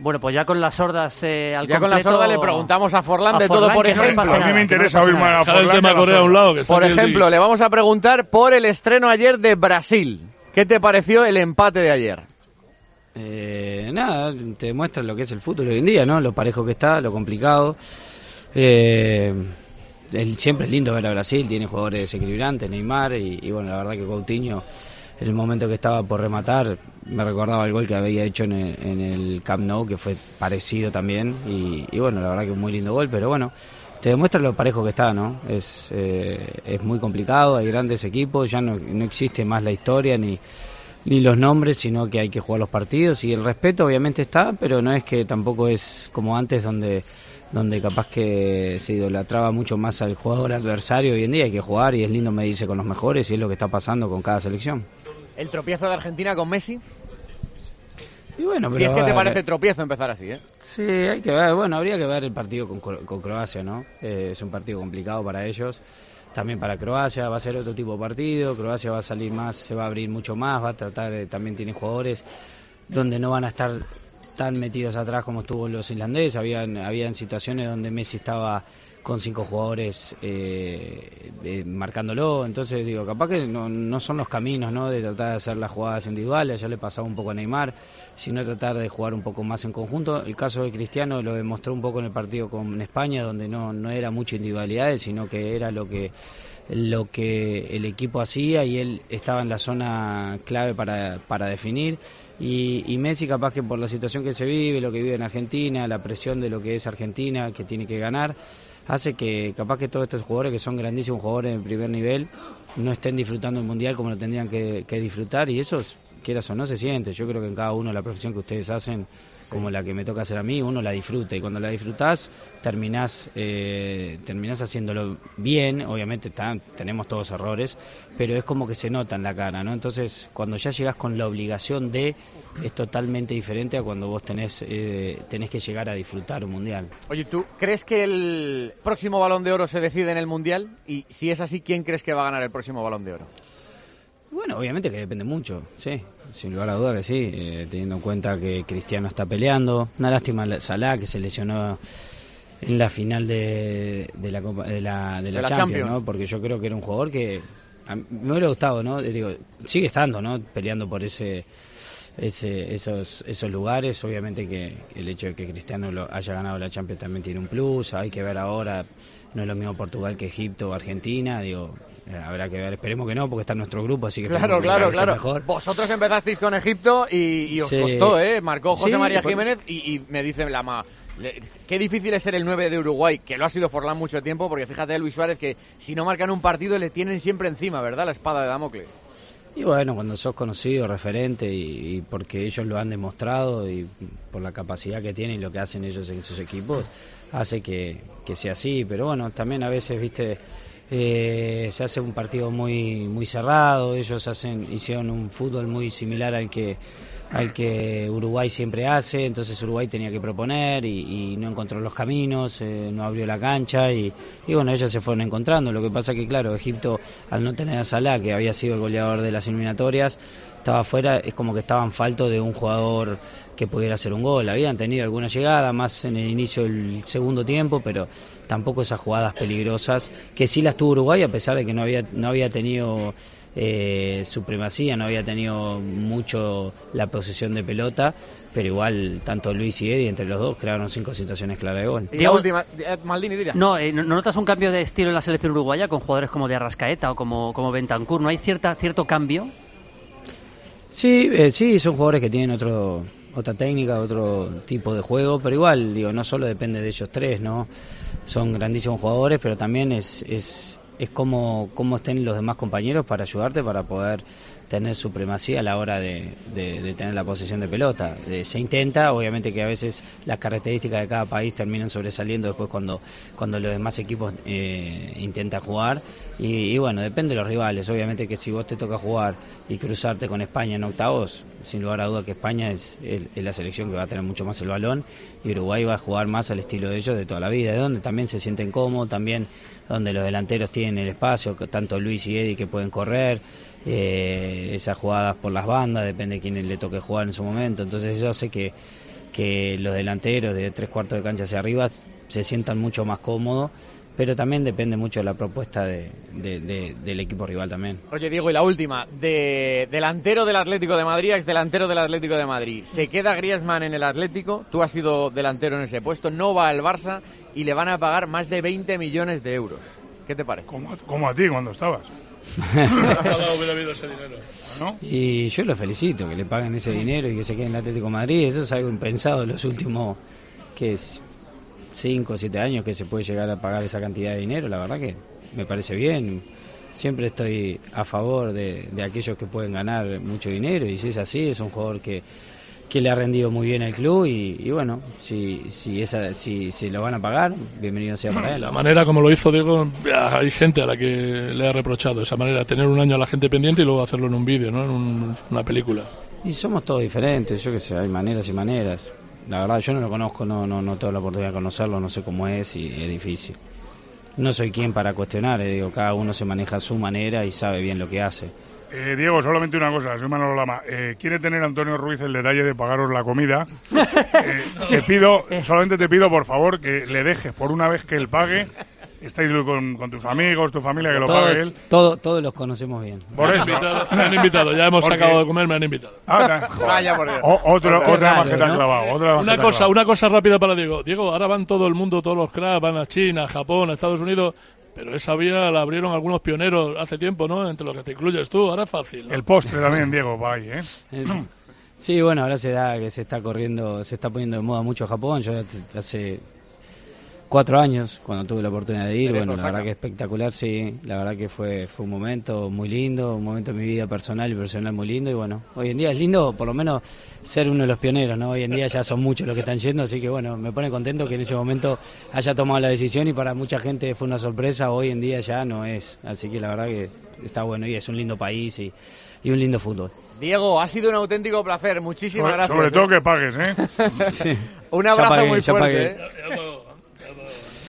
Bueno, pues ya con las sordas eh, al Ya con la sorda le preguntamos a Forlán a de todo, por no ejemplo. nada, A mí me no interesa oír más a Forlán a la Corea a un lado. Que Por ejemplo, le vamos a preguntar por el estreno ayer de Brasil. ¿Qué te pareció el empate de ayer? Eh, nada, te demuestra lo que es el fútbol hoy en día, ¿no? Lo parejo que está, lo complicado. Eh, el- siempre es lindo ver a Brasil, tiene jugadores desequilibrantes, Neymar, y, y bueno, la verdad que Coutinho, el momento que estaba por rematar, me recordaba el gol que había hecho en el, en el Camp Nou, que fue parecido también, y, bueno, la verdad que un muy lindo gol, pero bueno, te demuestra lo parejo que está, ¿no? Es, eh, es muy complicado, hay grandes equipos, ya no, existe más la historia ni los nombres, sino que hay que jugar los partidos y el respeto obviamente está, pero no es que tampoco es como antes donde donde capaz que se idolatraba mucho más al jugador adversario hoy en día hay que jugar y es lindo medirse con los mejores y es lo que está pasando con cada selección. ¿El tropiezo de Argentina con Messi? Y bueno, Si pero es que te parece tropiezo empezar así, ¿eh? Sí, hay que ver, bueno, habría que ver el partido con Croacia, ¿no? Eh, es un partido complicado para ellos, también para Croacia, va a ser otro tipo de partido, Croacia va a salir más, se va a abrir mucho más, va a tratar de, también tiene jugadores donde no van a estar tan metidos atrás como estuvo los islandeses, habían, habían situaciones donde Messi estaba con cinco jugadores eh, eh, marcándolo, entonces digo, capaz que no, no son los caminos ¿no? de tratar de hacer las jugadas individuales, ya le pasaba un poco a Neymar, sino tratar de jugar un poco más en conjunto. El caso de Cristiano lo demostró un poco en el partido con España, donde no, no era mucho individualidades, sino que era lo que lo que el equipo hacía y él estaba en la zona clave para, para definir. Y, y Messi capaz que por la situación que se vive, lo que vive en Argentina, la presión de lo que es Argentina, que tiene que ganar, hace que capaz que todos estos jugadores que son grandísimos jugadores de primer nivel no estén disfrutando el mundial como lo tendrían que, disfrutar y eso es- quieras o no se siente. Yo creo que en cada uno la profesión que ustedes hacen, como la que me toca hacer a mí, uno la disfruta y cuando la disfrutás terminás, eh, terminás haciéndolo bien, obviamente está- tenemos todos errores, pero es como que se nota en la cara, ¿no? Entonces cuando ya llegas con la obligación de, es totalmente diferente a cuando vos tenés, eh, tenés que llegar a disfrutar un mundial. Oye, ¿tú crees que el próximo Balón de Oro se decide en el Mundial? Y si es así, ¿quién crees que va a ganar el próximo Balón de Oro? Bueno, obviamente que depende mucho, sí, sin lugar a duda que sí, eh, teniendo en cuenta que Cristiano está peleando. Una lástima la- Salah que se lesionó en la final de, de la, Copa- de la, de la De la Champions, Champions. ¿no? Porque yo creo que era un jugador que a mí me hubiera gustado, ¿no? Eh, Digo, sigue estando, ¿no? Peleando por ese, ese esos, esos lugares. Obviamente que el hecho de que Cristiano lo haya ganado la Champions también tiene un plus. Hay que ver ahora, no es lo mismo Portugal que Egipto o Argentina, digo. Eh, Habrá que ver, esperemos que no, porque está en nuestro grupo, así que Claro, claro, claro. mejor. Vosotros empezasteis con Egipto y, y os Sí. costó, ¿eh? Marcó José Sí, María Jiménez y, y me dice la ma... Qué difícil es ser el 9 de Uruguay, que lo ha sido Forlán mucho tiempo, porque fíjate Luis Suárez que si no marcan un partido le tienen siempre encima, ¿verdad? La espada de Damocles. Y bueno, cuando sos conocido, referente, y, y porque ellos lo han demostrado y por la capacidad que tienen y lo que hacen ellos en sus equipos, hace que, que sea así. Pero bueno, también a veces, viste, eh, se hace un partido muy muy cerrado. Ellos hacen hicieron un fútbol muy similar al que al que Uruguay siempre hace, entonces Uruguay tenía que proponer y, no encontró los caminos, eh, no abrió la cancha y, y bueno, ellos se fueron encontrando. Lo que pasa que, claro, Egipto, al no tener a Salah, que había sido el goleador de las eliminatorias, estaba afuera, es como que estaban falto de un jugador que pudiera hacer un gol. Habían tenido alguna llegada, más en el inicio del segundo tiempo, pero tampoco esas jugadas peligrosas, que sí las tuvo Uruguay, a pesar de que no había, no había tenido eh, supremacía, no había tenido mucho la posesión de pelota, pero igual tanto Luis y Eddie entre los dos crearon cinco situaciones claras de gol. Y la última, eh, Maldini, dirá. No, eh, ¿no no notas un cambio de estilo en la selección uruguaya con jugadores como de Arrascaeta o como, como Bentancur? ¿No hay cierta, cierto cambio? Sí, eh, sí, son jugadores que tienen otro, otra técnica, otro tipo de juego, pero igual, digo, no solo depende de ellos tres, ¿no? Son grandísimos jugadores, pero también es, es, es como, cómo estén los demás compañeros para ayudarte, para poder tener supremacía a la hora de, de- tener la posesión de pelota. Eh, se intenta, obviamente que a veces las características de cada país terminan sobresaliendo después cuando, cuando los demás equipos eh, intentan jugar. Y, bueno, depende de los rivales. Obviamente que si vos te toca jugar y cruzarte con España en octavos, sin lugar a duda que España es, es- es la selección que va a tener mucho más el balón y Uruguay va a jugar más al estilo de ellos de toda la vida, de donde también se sienten cómodos, también donde los delanteros tienen el espacio, tanto Luis y Eddie que pueden correr, eh, esas jugadas por las bandas, depende de quién le toque jugar en su momento, entonces eso hace que, que los delanteros de tres cuartos de cancha hacia arriba se sientan mucho más cómodos pero también depende mucho de la propuesta de, del equipo rival también. Oye, Diego, y la última, de delantero del Atlético de Madrid, ex delantero del Atlético de Madrid. Se queda Griezmann en el Atlético, tú has sido delantero en ese puesto, no va al Barça y le van a pagar más de 20 millones de euros. ¿Qué te parece? Como, a ti cuando estabas. Y yo lo felicito, que le paguen ese dinero y que se quede en el Atlético de Madrid. Eso es algo impensado en los últimos, que es 5 o 7 años que se puede llegar a pagar esa cantidad de dinero, la verdad que me parece bien. Siempre estoy a favor de, aquellos que pueden ganar mucho dinero y si es así, es un jugador que, que le ha rendido muy bien al club y, bueno, si, si, esa, si, si lo van a pagar, bienvenido sea para él. La manera como lo hizo Diego, hay gente a la que le ha reprochado esa manera, tener un año a la gente pendiente y luego hacerlo en un vídeo, ¿no? en una película. Y somos todos diferentes, yo que sé, hay maneras y maneras. La verdad yo no lo conozco, no, no, no tengo la oportunidad de conocerlo, no sé cómo es y es difícil. No soy quien para cuestionar, eh, digo, cada uno se maneja a su manera y sabe bien lo que hace. Eh, Diego, solamente una cosa, soy Manolo Lama. Eh, ¿Quiere tener Antonio Ruiz el detalle de pagaros la comida? te pido, solamente te pido, por favor, que le dejes por una vez que él pague estáis con, tus amigos, tu familia, que lo pague él. todos los conocemos bien. Por eso. Me han invitado, ya hemos sacado de comer, me han invitado. Ah, Vaya por Dios. otra majeta clavado. una, cosa, una cosa rápida para Diego. Diego, ahora van todo el mundo, todos los cracks, van a China, Japón, a Estados Unidos. Pero esa vía la abrieron algunos pioneros hace tiempo, ¿no? Entre los que te incluyes tú, ahora es fácil. El postre también, Diego, va ahí, ¿eh? Sí, bueno, ahora se da que se está corriendo, se está poniendo de moda mucho Japón. Yo hace cuatro años cuando tuve la oportunidad de ir. Bueno, la verdad que espectacular, sí. La verdad que fue, fue un momento muy lindo, un momento de mi vida personal y personal muy lindo. Y bueno, hoy en día es lindo por lo menos ser uno de los pioneros, ¿no? Hoy en día ya son muchos los que están yendo, así que bueno, me pone contento que en ese momento haya tomado la decisión y para mucha gente fue una sorpresa. Hoy en día ya no es. Así que la verdad que está bueno y es un lindo país y, y un lindo fútbol. Diego, ha sido un auténtico placer. Muchísimas gracias. Sobre todo ¿eh? que pagues, ¿eh? Un abrazo muy fuerte. ¿eh?